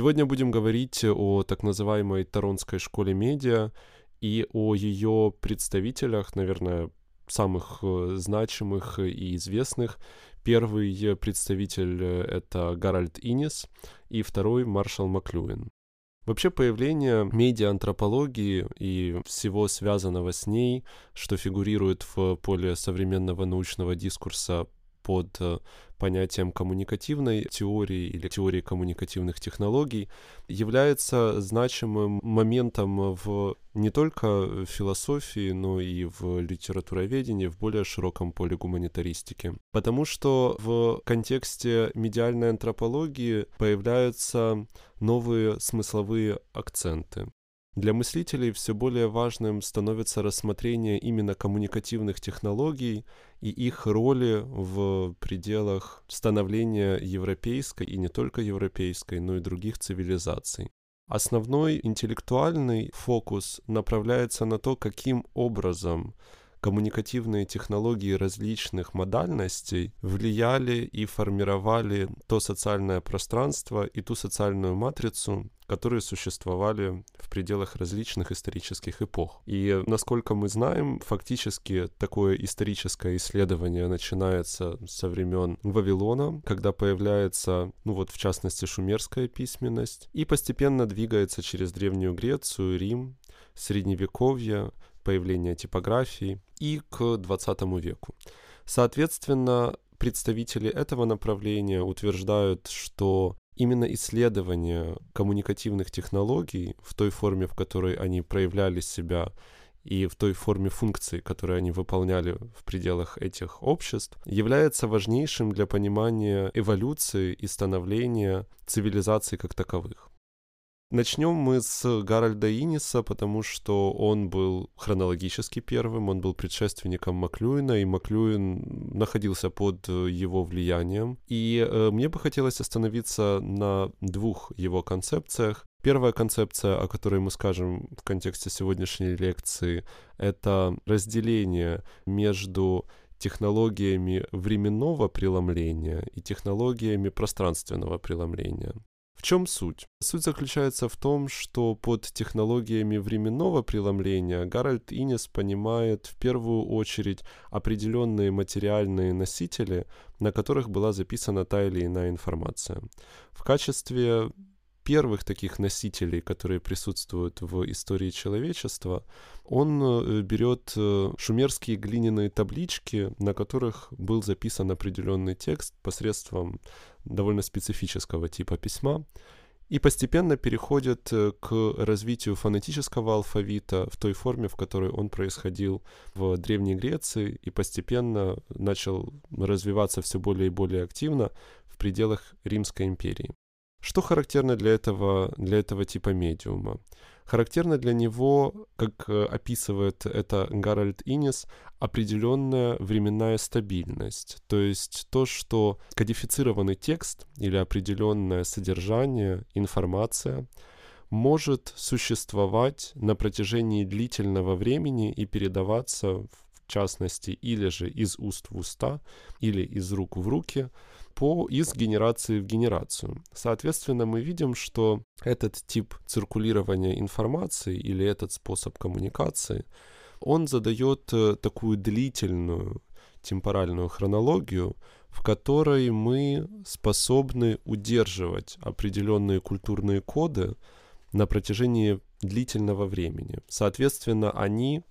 Сегодня будем говорить о так называемой Торонской школе медиа и о ее представителях, наверное, самых э, значимых и известных. Первый представитель — это Гарольд Инис, и второй — Маршал Маклюин. Вообще появление медиаантропологии и всего связанного с ней, что фигурирует в поле современного научного дискурса под э, понятием коммуникативной теории или теории коммуникативных технологий, является значимым моментом в не только философии, но и в литературоведении в более широком поле гуманитаристики. Потому что в контексте медиальной антропологии появляются новые смысловые акценты. Для мыслителей все более важным становится рассмотрение именно коммуникативных технологий и их роли в пределах становления европейской и не только европейской, но и других цивилизаций. Основной интеллектуальный фокус направляется на то, каким образом коммуникативные технологии различных модальностей влияли и формировали то социальное пространство и ту социальную матрицу, которые существовали в пределах различных исторических эпох. И, насколько мы знаем, фактически такое историческое исследование начинается со времен Вавилона, когда появляется, ну вот в частности, шумерская письменность, и постепенно двигается через Древнюю Грецию, Рим, Средневековье, появления типографии и к 20 веку. Соответственно, представители этого направления утверждают, что именно исследование коммуникативных технологий в той форме, в которой они проявляли себя, и в той форме функций, которые они выполняли в пределах этих обществ, является важнейшим для понимания эволюции и становления цивилизаций как таковых. Начнем мы с Гарольда Иниса, потому что он был хронологически первым, он был предшественником Маклюина, и Маклюин находился под его влиянием. И э, мне бы хотелось остановиться на двух его концепциях. Первая концепция, о которой мы скажем в контексте сегодняшней лекции, это разделение между технологиями временного преломления и технологиями пространственного преломления. В чем суть? Суть заключается в том, что под технологиями временного преломления Гарольд Инес понимает в первую очередь определенные материальные носители, на которых была записана та или иная информация. В качестве первых таких носителей, которые присутствуют в истории человечества, он э, берет э, шумерские глиняные таблички, на которых был записан определенный текст посредством довольно специфического типа письма, и постепенно переходит э, к развитию фонетического алфавита в той форме, в которой он происходил в Древней Греции, и постепенно начал развиваться все более и более активно в пределах Римской империи. Что характерно для этого, для этого типа медиума? Характерно для него, как э, описывает это Гарольд Инес, определенная временная стабильность. То есть то, что кодифицированный текст или определенное содержание, информация может существовать на протяжении длительного времени и передаваться, в частности, или же из уст в уста, или из рук в руки – по, из генерации в генерацию. Соответственно, мы видим, что этот тип циркулирования информации или этот способ коммуникации, он задает э, такую длительную темпоральную хронологию, в которой мы способны удерживать определенные культурные коды на протяжении длительного времени. Соответственно, они,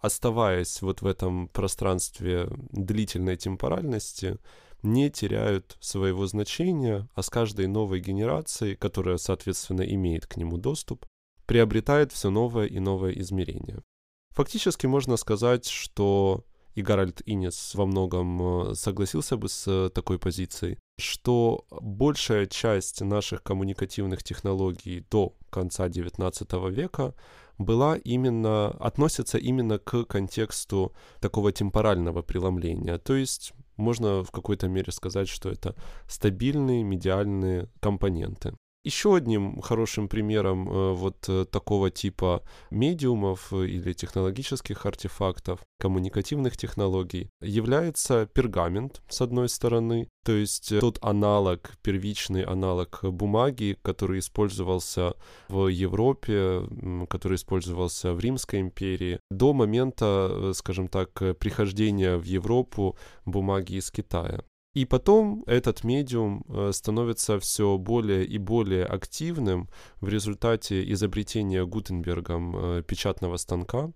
оставаясь вот в этом пространстве длительной темпоральности, не теряют своего значения, а с каждой новой генерацией, которая, соответственно, имеет к нему доступ, приобретает все новое и новое измерение. Фактически можно сказать, что и Гарольд Инес во многом э, согласился бы с э, такой позицией, что большая часть наших коммуникативных технологий до конца XIX века была именно, относится именно к контексту такого темпорального преломления. То есть можно в какой-то мере сказать, что это стабильные медиальные компоненты. Еще одним хорошим примером э, вот э, такого типа медиумов э, или технологических артефактов, коммуникативных технологий, является пергамент, с одной стороны, то есть тот аналог, первичный аналог бумаги, который использовался в Европе, который использовался в Римской империи, до момента, скажем так, прихождения в Европу бумаги из Китая. И потом этот медиум э, становится все более и более активным в результате изобретения Гутенбергом э, печатного станка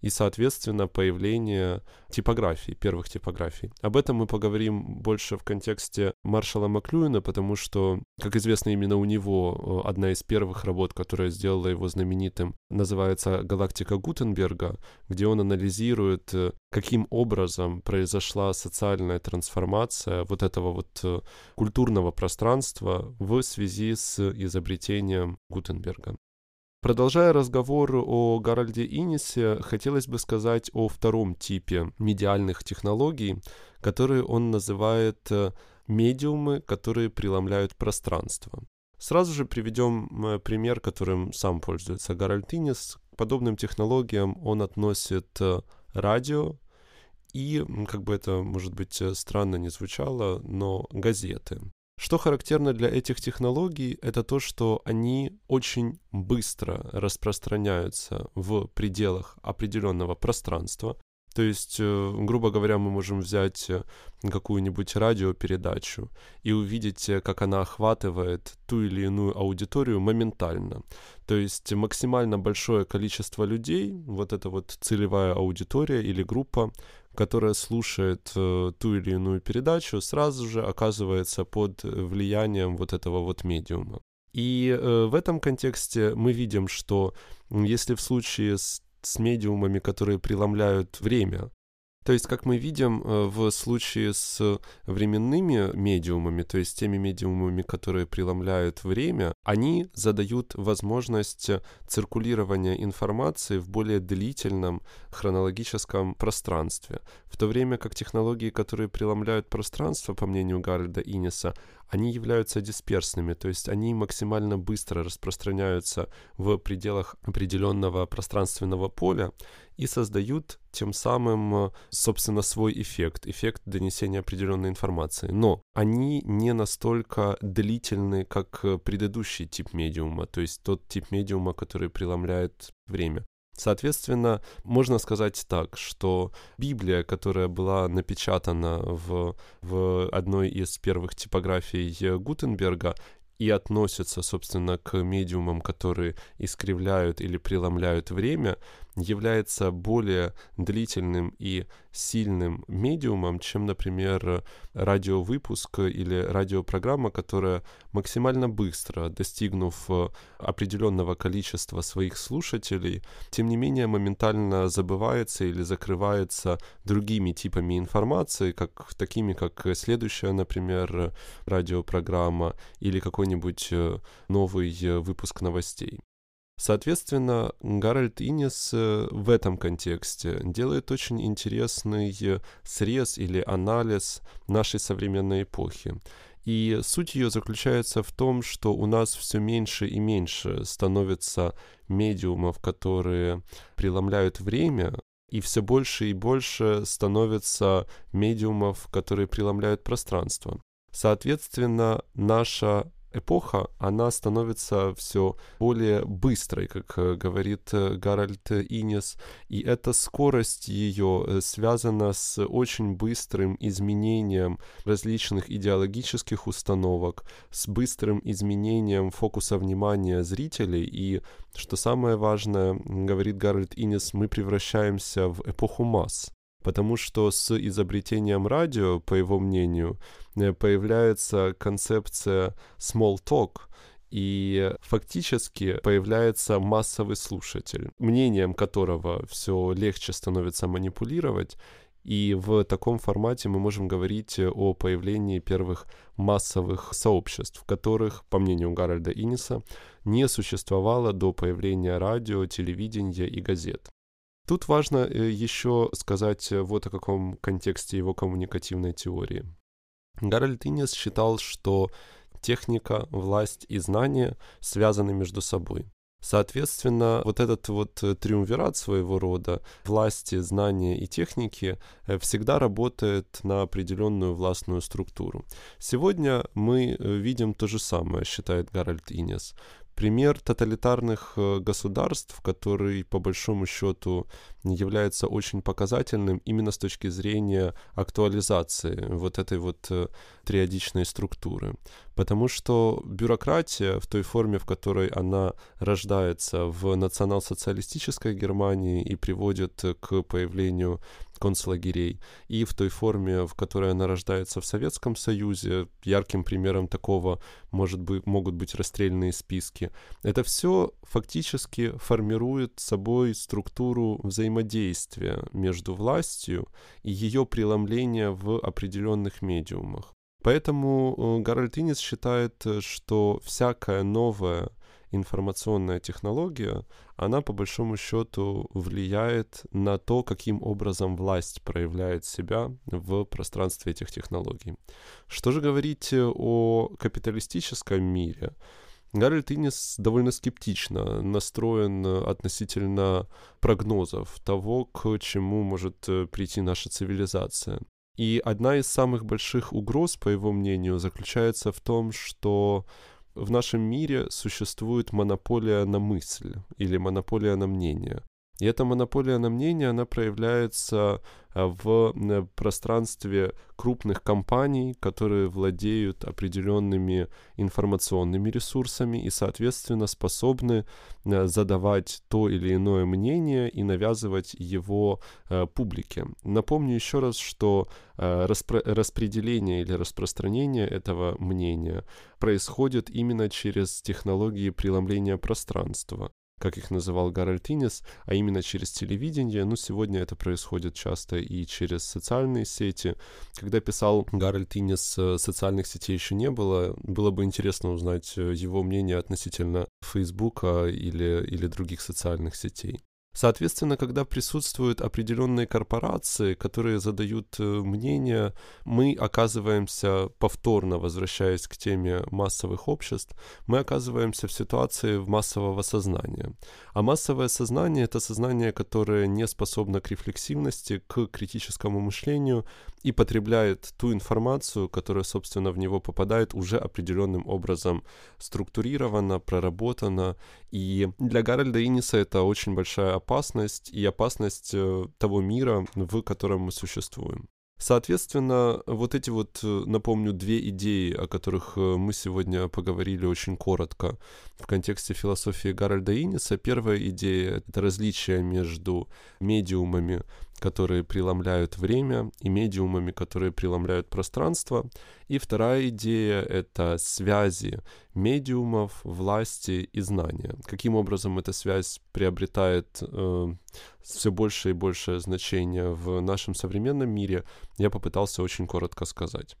и, соответственно, появление типографий, первых типографий. Об этом мы поговорим больше в контексте Маршала Маклюина, потому что, как известно, именно у него э, одна из первых работ, которая сделала его знаменитым, называется «Галактика Гутенберга», где он анализирует, э, каким образом произошла социальная трансформация вот этого вот э, культурного пространства в связи с изобретением Гутенберга. Продолжая разговор о Гарольде Инисе, хотелось бы сказать о втором типе медиальных технологий, которые он называет э, медиумы, которые преломляют пространство. Сразу же приведем э, пример, которым сам пользуется Гарольд Инис. К подобным технологиям он относит э, радио и, как бы это, может быть, странно не звучало, но газеты. Что характерно для этих технологий, это то, что они очень быстро распространяются в пределах определенного пространства. То есть, э, грубо говоря, мы можем взять э, какую-нибудь радиопередачу и увидеть, э, как она охватывает ту или иную аудиторию моментально. То есть максимально большое количество людей, вот эта вот целевая аудитория или группа, которая слушает э, ту или иную передачу, сразу же оказывается под влиянием вот этого вот медиума. И э, в этом контексте мы видим, что если в случае с, с медиумами, которые преломляют время, то есть, как мы видим э, в случае с временными медиумами, то есть теми медиумами, которые преломляют время, они задают возможность циркулирования информации в более длительном хронологическом пространстве. В то время как технологии, которые преломляют пространство, по мнению Гарольда Иниса, они являются дисперсными, то есть они максимально быстро распространяются в пределах определенного пространственного поля и создают тем самым, собственно, свой эффект, эффект донесения определенной информации. Но они не настолько длительны, как предыдущий тип медиума, то есть тот тип медиума, который преломляет время. Соответственно, можно сказать так, что Библия, которая была напечатана в, в одной из первых типографий Гутенберга, и относится, собственно, к медиумам, которые искривляют или преломляют время, является более длительным и сильным медиумом, чем, например, радиовыпуск или радиопрограмма, которая максимально быстро, достигнув определенного количества своих слушателей, тем не менее моментально забывается или закрывается другими типами информации, как, такими как следующая, например, радиопрограмма или какой-нибудь э, новый э, выпуск новостей. Соответственно, Гарольд Инес э, в этом контексте делает очень интересный э, срез или анализ нашей современной эпохи. И суть ее заключается в том, что у нас все меньше и меньше становится медиумов, которые преломляют время, и все больше и больше становится медиумов, которые преломляют пространство. Соответственно, наша эпоха, она становится все более быстрой, как э, говорит э, Гарольд Инес, и эта скорость ее э, связана с очень быстрым изменением различных идеологических установок, с быстрым изменением фокуса внимания зрителей, и, что самое важное, говорит Гарольд Инес, мы превращаемся в эпоху масс потому что с изобретением радио, по его мнению, э, появляется концепция small talk, и фактически появляется массовый слушатель, мнением которого все легче становится манипулировать, и в таком формате мы можем говорить о появлении первых массовых сообществ, которых, по мнению Гарольда Иниса, не существовало до появления радио, телевидения и газет. Тут важно э, еще сказать э, вот о каком контексте его коммуникативной теории. Гарольд Инес считал, что техника, власть и знания связаны между собой. Соответственно, вот этот вот э, триумвират своего рода власти, знания и техники всегда работает на определенную властную структуру. Сегодня мы видим то же самое, считает Гарольд Инес пример тоталитарных э, государств, который по большому счету является очень показательным именно с точки зрения актуализации вот этой вот э, триадичной структуры. Потому что бюрократия в той форме, в которой она рождается в национал-социалистической Германии и приводит к появлению концлагерей, и в той форме, в которой она рождается в Советском Союзе, ярким примером такого может быть, могут быть расстрельные списки. Это все фактически формирует собой структуру взаимодействия между властью и ее преломления в определенных медиумах. Поэтому э, Гарольд Иннис считает, что всякая новая информационная технология, она по большому счету влияет на то, каким образом власть проявляет себя в пространстве этих технологий. Что же говорить о капиталистическом мире? Гарольд Иннес довольно скептично настроен относительно прогнозов того, к чему может прийти наша цивилизация. И одна из самых больших угроз, по его мнению, заключается в том, что в нашем мире существует монополия на мысль или монополия на мнение. И эта монополия на мнение, она проявляется в э, пространстве крупных компаний, которые владеют определенными информационными ресурсами и, соответственно, способны э, задавать то или иное мнение и навязывать его э, публике. Напомню еще раз, что распро- распределение или распространение этого мнения происходит именно через технологии преломления пространства как их называл Гарольд Иннес, а именно через телевидение. Ну, сегодня это происходит часто и через социальные сети. Когда писал Гарольд Иннес, э, социальных сетей еще не было. Было бы интересно узнать э, его мнение относительно Фейсбука или, или других социальных сетей. Соответственно, когда присутствуют определенные корпорации, которые задают э, мнение, мы оказываемся, повторно возвращаясь к теме массовых обществ, мы оказываемся в ситуации массового сознания. А массовое сознание — это сознание, которое не способно к рефлексивности, к критическому мышлению и потребляет ту информацию, которая, собственно, в него попадает, уже определенным образом структурирована, проработана. И для Гарольда Инниса это очень большая опасность и опасность э, того мира, в котором мы существуем. Соответственно, вот эти вот, э, напомню, две идеи, о которых э, мы сегодня поговорили очень коротко в контексте философии Гарольда Инниса. Первая идея — это различие между медиумами, которые преломляют время, и медиумами, которые преломляют пространство. И вторая идея — это связи медиумов, власти и знания. Каким образом эта связь приобретает э, все больше и большее значение в нашем современном мире, я попытался очень коротко сказать.